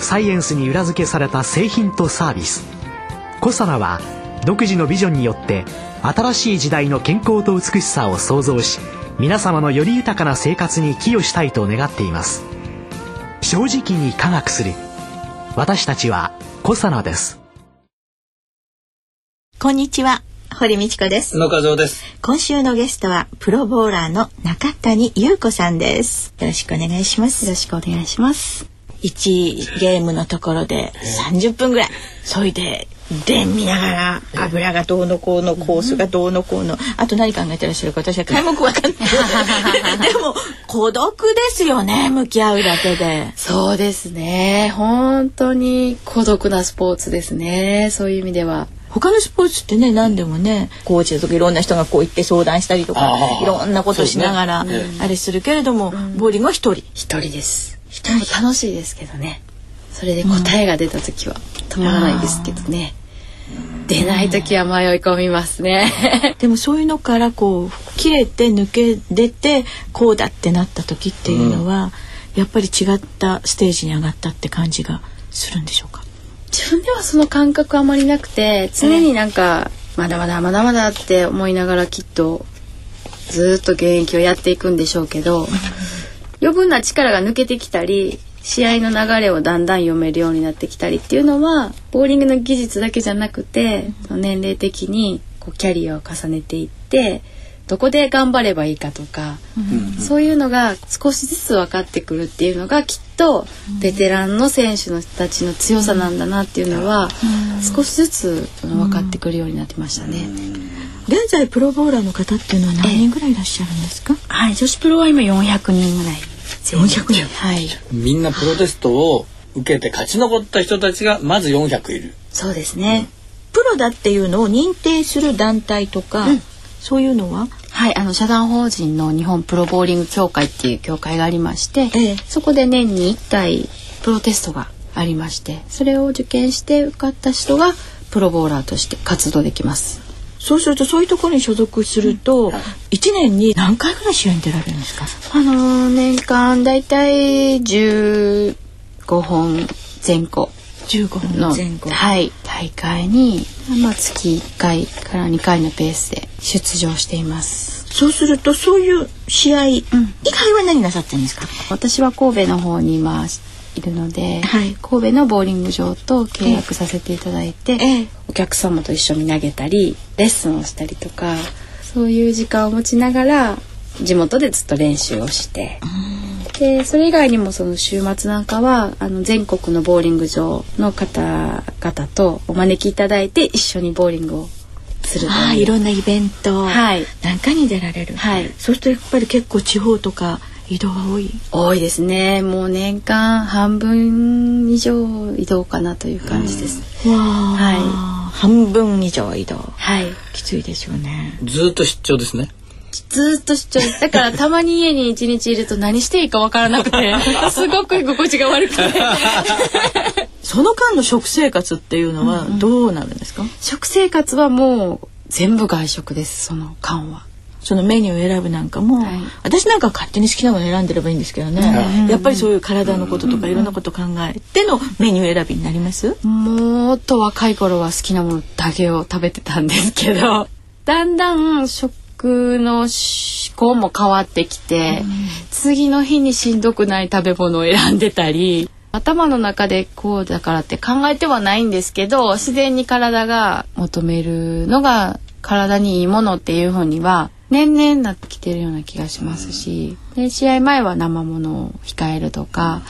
サイエンスに裏付けされた製品とサービス。コサナは独自のビジョンによって新しい時代の健康と美しさを創造し皆様のより豊かな生活に寄与したいと願っています。正直に科学する。私たちはコサナです。こんにちは。堀道子です。野川です。今週のゲストはプロボーラーの中谷優子さんです。よろしくお願いします。よろしくお願いします1ゲームのところで30分ぐらい。そいで電見ながら油がどうのこうのコースがどうのこうの。あと何考えてらっしゃるか私は皆目わかんない。でも孤独ですよね向き合うだけで。そうですね。本当に孤独なスポーツですね。そういう意味では。他のスポーツってね何でもねコーチだとかいろんな人がこう行って相談したりとかいろんなことしながら、ね、あれするけれども、うん、ボーリングは一人。一人です楽しいですけどね。それで答えが出た時は止まらないですけどね、出ない時は迷い込みますね。でもそういうのからこう切れて抜け出てこうだってなった時っていうのは、うん、やっぱり違ったステージに上がったって感じがするんでしょうか？自分ではその感覚あまりなくて常になんか、まだまだまだまだって思いながらきっとずっと現役をやっていくんでしょうけど余分な力が抜けてきたり試合の流れをだんだん読めるようになってきたりっていうのはボーリングの技術だけじゃなくて、うん、年齢的にこうキャリアを重ねていってどこで頑張ればいいかとか、うん、そういうのが少しずつ分かってくるっていうのがきっとベテランの選手の人たちの強さなんだなっていうのは少しずつ分かってくるようになってましたね。現在プロボーラーの方っていうのは何人ぐらいいらっしゃるんですか？はい、女子プロは今400人ぐらい。400人。はい。みんなプロテストを受けて勝ち残った人たちがまず400いる。そうですね、うん、プロだっていうのを認定する団体とか、うん、そういうのは？はいあの社団法人の日本プロボーリング協会っていう協会がありまして、ええ、そこで年に1回プロテストがありましてそれを受験して受かった人がプロボーラーとして活動できますそうするとそういうところに所属すると一、年に何回ぐらい試合に出られるんですか？あのー、年間だいたい十五本前後。十五本前後。はい。大会にまあ月一回から二回のペースで出場しています。そうするとそういう試合以外は何なさってるんですか？私は神戸の方にまあいるので、はい、神戸のボーリング場と契約させていただいて、ええ、お客様と一緒に投げたりレッスンをしたりとかそういう時間を持ちながら地元でずっと練習をして。でそれ以外にもその週末なんかはあの全国のボーリング場の方々とお招きいただいて一緒にボーリングをするあいろんなイベント。なんかに出られる、はい、そうするとやっぱり結構地方とか移動は多い？多いですね。もう年間半分以上移動かなという感じです、はい。半分以上移動。はい。きついでしょうね。ずっと出張ですね。ずっと出張。だからたまに家に一日いると何していいかわからなくて すごく居心地が悪くて。その間の食生活っていうのはどうなるんですか、うんうん、食生活はもう全部外食ですその間はそのメニューを選ぶなんかも、はい、私なんか勝手に好きなもの選んでればいいんですけどね、やっぱりそういう体のこととかいろんなこと考えてのメニュー選びになります？もっと若い頃は好きなものだけを食べてたんですけどだんだん食の思考も変わってきて、次の日にしんどくない食べ物を選んでたり頭の中でこうだからって考えてはないんですけど自然に体が求めるのが体にいいものっていうふうには年々なってきてるような気がしますし、で試合前は生ものを控えるとか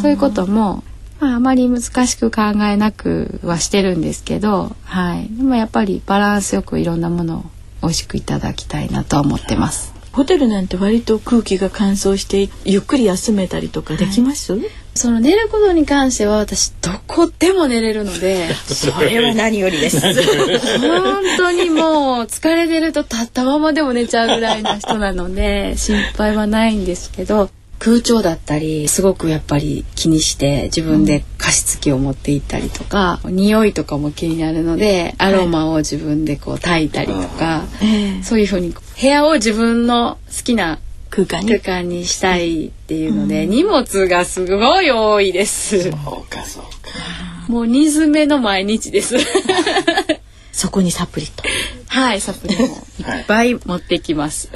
そういうことも、まあ、あまり難しく考えなくはしてるんですけど、はい、でもやっぱりバランスよくいろんなものを美味しくいただきたいなと思ってます。ホテルなんて割と空気が乾燥してゆっくり休めたりとかできます、はい、その寝ることに関しては私どこでも寝れるのでそれは何よりです。本当にもう疲れてると立ったままでも寝ちゃうぐらいな人なので心配はないんですけど空調だったりすごくやっぱり気にして自分で加湿器を持って行ったりとか、匂いとかも気になるのでアロマを自分でこう炊いたりとか、ええそういうふうに部屋を自分の好きな空間に？空。間にしたいっていうので、荷物がすごい多いです。そうかそうか。もう荷詰めの毎日です。そこにサプリと？はい、サプリもいっぱい持ってきます。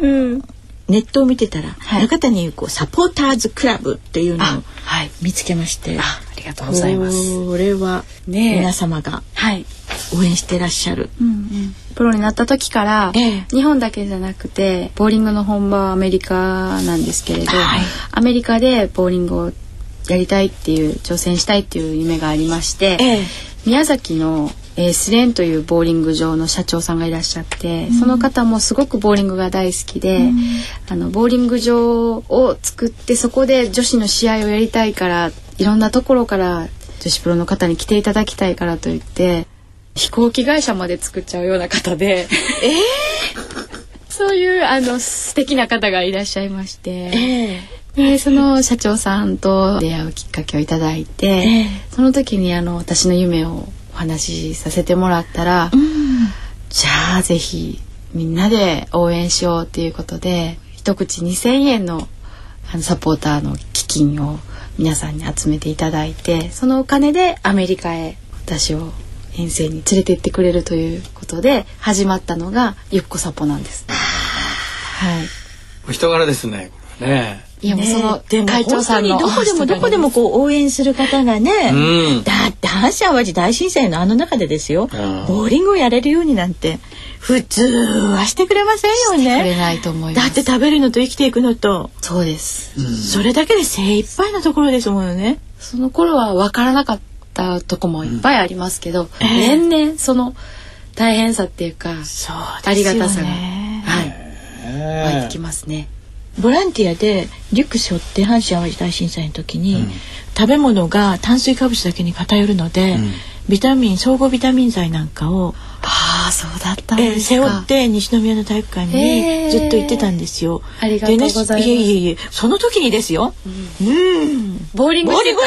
うん。ネットを見てたら、ある方に言うこうサポーターズクラブっていうのをはい。見つけまして。あ、ありがとうございます。これは皆様がはい。応援してらっしゃる。うんうん、プロになった時から、ええ。日本だけじゃなくてボーリングの本場はアメリカなんですけれど、はい。アメリカでボーリングをやりたいっていう挑戦したいっていう夢がありまして、ええ。宮崎の、えースレンというボーリング場の社長さんがいらっしゃって、その方もすごくボーリングが大好きで、あのボーリング場を作ってそこで女子の試合をやりたいからいろんなところから女子プロの方に来ていただきたいからと言って飛行機会社まで作っちゃうような方で。そういうあの素敵な方がいらっしゃいまして、えでその社長さんと出会うきっかけをいただいて、ええ。その時にあの私の夢をお話しさせてもらったら、じゃあぜひみんなで応援しようっていうことで一口2,000円のあのサポーターの基金を皆さんに集めていただいてそのお金でアメリカへ私を遠征に連れて行ってくれるということで始まったのがゆっこサポなんです。はいお人柄ですね。ね。いやもうその会長さんの本当にどこでもどこでもこう応援する方がね、うんだって阪神・淡路大震災のあの中でですよ、うんボーリングをやれるようになんて普通はしてくれませんよくれね。ないと思います。だって食べるのと生きていくのと、そうです。それだけで精一杯なところですものね。その頃は分からなかったとこもいっぱいありますけど、ええ。年々その大変さっていうか、そうありがたさが、ねはい、湧いてきますね。ボランティアでリュック背負って阪神・淡路大震災の時に、食べ物が炭水化物だけに偏るので、ビタミン総合ビタミン剤なんかをああ、そうだったんえーですか。背負って西宮の体育館にずっと行ってたんですよ。ありがとうございます。でねいえいえいえその時にですよ。うん。ボーリングボーリング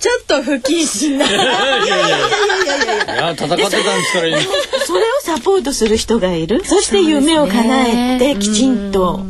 ちょっと不謹慎な。いや戦ってたんですから。それをサポートする人がいる。そして夢を叶えてきちんと。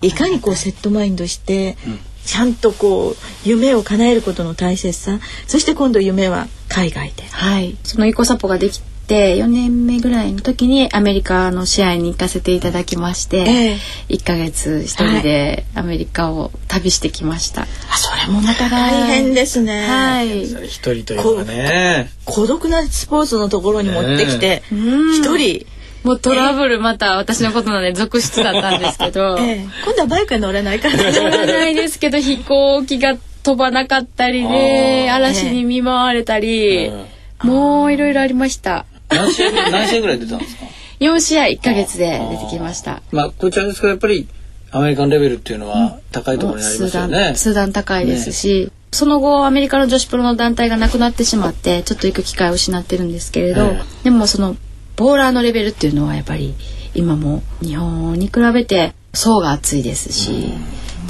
いかにこうセットマインドして、ちゃんとこう夢を叶えることの大切さ。そして今度夢は海外で。はい。そのイコサポができて4年目ぐらいの時にアメリカの試合に行かせていただきまして、ええ。1ヶ月一人でアメリカを旅してきました。あ、それもまた大変ですね。はい。一人というかね。孤独なスポーツのところに持ってきてうん。一人、もうトラブルまた私のことなんで続出だったんですけど、ええ。今度はバイクは乗れないから 乗らないですけど飛行機が飛ばなかったりで嵐に見舞われたり、もういろいろありました何試合何試合ぐらい出たんですか？4試合1ヶ月で出てきました。まあこちらですけどやっぱりアメリカンレベルっていうのは高いところになりますよね。数段高いですし、その後アメリカの女子プロの団体がなくなってしまってちょっと行く機会を失ってるんですけれど、えでもそのボーラーのレベルっていうのはやっぱり今も日本に比べて層が厚いですし、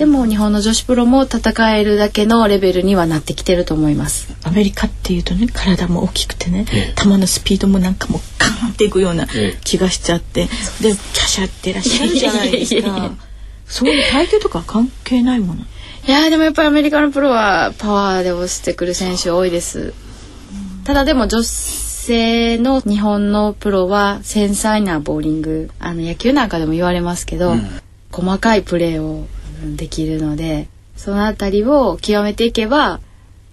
でも日本の女子プロも戦えるだけのレベルにはなってきてると思います。アメリカっていうとね体も大きくてね、ええ。球のスピードもなんかもうカーンっていくようなええ。気がしちゃって、でキャシャってらっしゃるじゃないですか。やそういう体型とかは関係ないもの？いやーでもやっぱりアメリカのプロはパワーで押してくる選手多いです。ただでも女性の日本のプロは繊細なボーリングあの野球なんかでも言われますけど、細かいプレーをうんできるのでそのあたりを極めていけば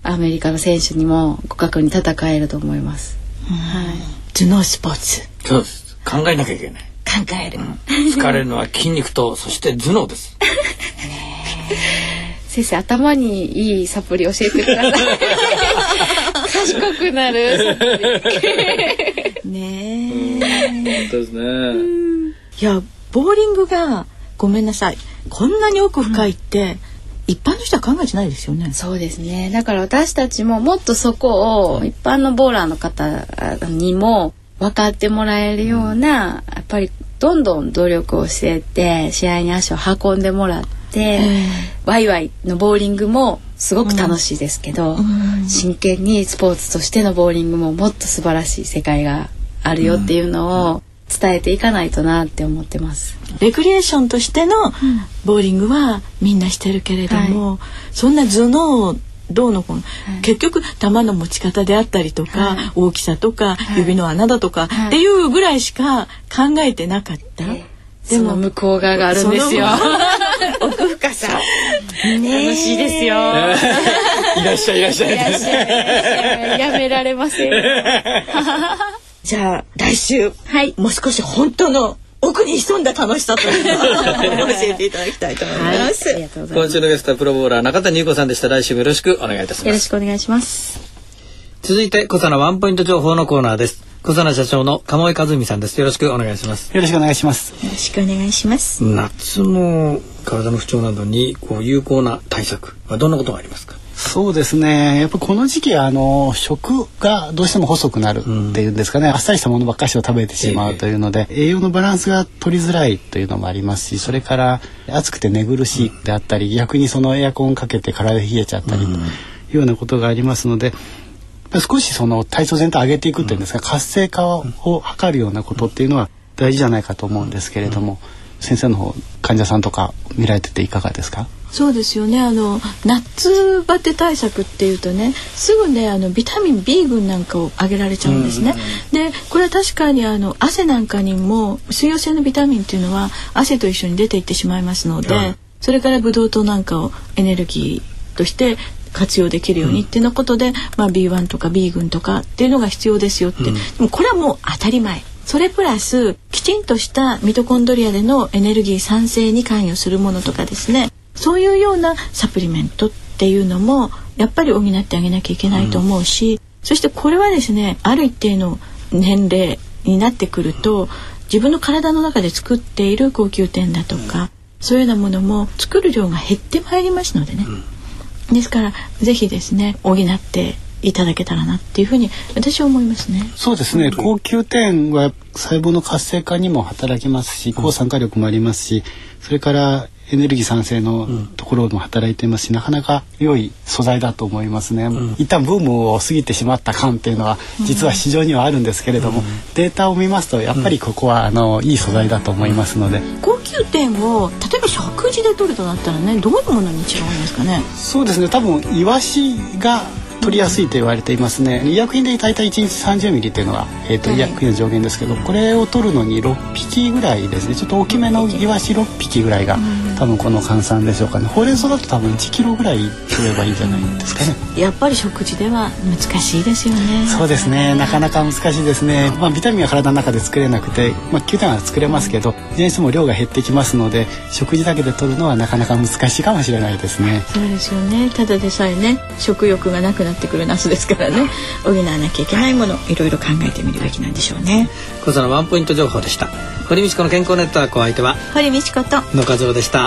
アメリカの選手にも互角に戦えると思います。はい頭脳スポーツそうです。考えなきゃいけない。考える、疲れるのは筋肉とそして頭脳です。先生頭にいいサプリ教えてください。賢くなる。ねえ本当ですね。いやボーリングがごめんなさい。こんなに奥深いって、一般の人は考えてないですよね。そうですね。だから私たちももっとそこを一般のボーラーの方にも分かってもらえるような、やっぱりどんどん努力をしてって試合に足を運んでもらって、ワイワイのボーリングもすごく楽しいですけど、真剣にスポーツとしてのボーリングももっと素晴らしい世界があるよっていうのを伝えていかないとなって思ってます。レクリエーションとしてのボーリングはみんなしてるけれども、はい、そんな頭脳どうのこの、はい、結局球の持ち方であったりとか、はい、大きさとか、指の穴だとか、っていうぐらいしか考えてなかった。でも向こう側があるんですよ。奥深さ。ね楽しいですよ。いらっしゃいいらっしゃい。やめられません。じゃあ来週、はい、もう少し本当の奥に潜んだ楽しさというのを教えていただきたいと思います。はい、ます今週のゲストはプロボーラー中谷優子さんでした。来週もよろしくお願いいたします。よろしくお願いします。続いて小佐野ワンポイント情報のコーナーです。小佐野社長の鴨井和美さんです。よろしくお願いします。よろしくお願いします。よろしくお願いします。夏の体の不調などにこう有効な対策はどんなことがありますか？そうですね。やっぱこの時期あの食がどうしても細くなるっていうんですかね、うん、あっさりしたものばっかしを食べてしまうというので、えー、栄養のバランスが取りづらいというのもありますしそれから暑くて寝苦しいであったり、逆にそのエアコンかけて体冷えちゃったりというようなことがありますので。少しその体操全体上げていくっていうんですか、活性化を図るようなことっていうのは大事じゃないかと思うんですけれども、先生の方患者さんとか見られてていかがですか？そうですよね。あの夏バテ対策っていうとねすぐねあのビタミン B 群なんかをあげられちゃうんですね。でこれは確かにあの汗なんかにも水溶性のビタミンっていうのは汗と一緒に出ていってしまいますので、うん、それからブドウ糖なんかをエネルギーとして活用できるようにっていうのことで、うん、まあ、B1 とか B 群とかっていうのが必要ですよって、うん、でもこれはもう当たり前それプラスきちんとしたミトコンドリアでのエネルギー産生に関与するものとかですね。そういうようなサプリメントっていうのもやっぱり補ってあげなきゃいけないと思うし、うん、そしてこれはですねある一定の年齢になってくると自分の体の中で作っている高級店だとか、うん、そういうようなものも作る量が減ってまいりますのでね、うん、ですからぜひですね補っていただけたらなっていうふうに私は思いますね。そうですね。高級点は細胞の活性化にも働きますし、抗酸化力もありますし、それからエネルギー産生のところも働いてますし、なかなか良い素材だと思いますね、うん、一旦ブームを過ぎてしまった感っていうのは実は市場にはあるんですけれども、うん、データを見ますとやっぱりここはあのいい素材だと思いますので、高級店を例えば食事で取るとなったらねどういうものに違うんですかね？そうですね。多分イワシが取りやすいと言われていますね。医薬品で大体1日30ミリというのが、えーと、医薬品の上限ですけどこれを取るのに6匹ぐらいですね。ちょっと大きめのイワシ6匹ぐらいが多分この換算でしょうかね。ほうれん草だと多分1キロぐらい取ればいいんじゃないですかね。やっぱり食事では難しいですよね。そうですね。なかなか難しいですね。まあビタミンは体の中で作れなくてまあ9点は作れますけどいずれにしても量が減ってきますので食事だけで取るのはなかなか難しいかもしれないですね。そうですよね。ただでさえね食欲がなくなってくる夏ですからね。補わなきゃいけないものいろいろ考えてみるべきなんでしょうね。小座のワンポイント情報でした。堀道子の健康ネットワークお相手は堀道子と野和夫でした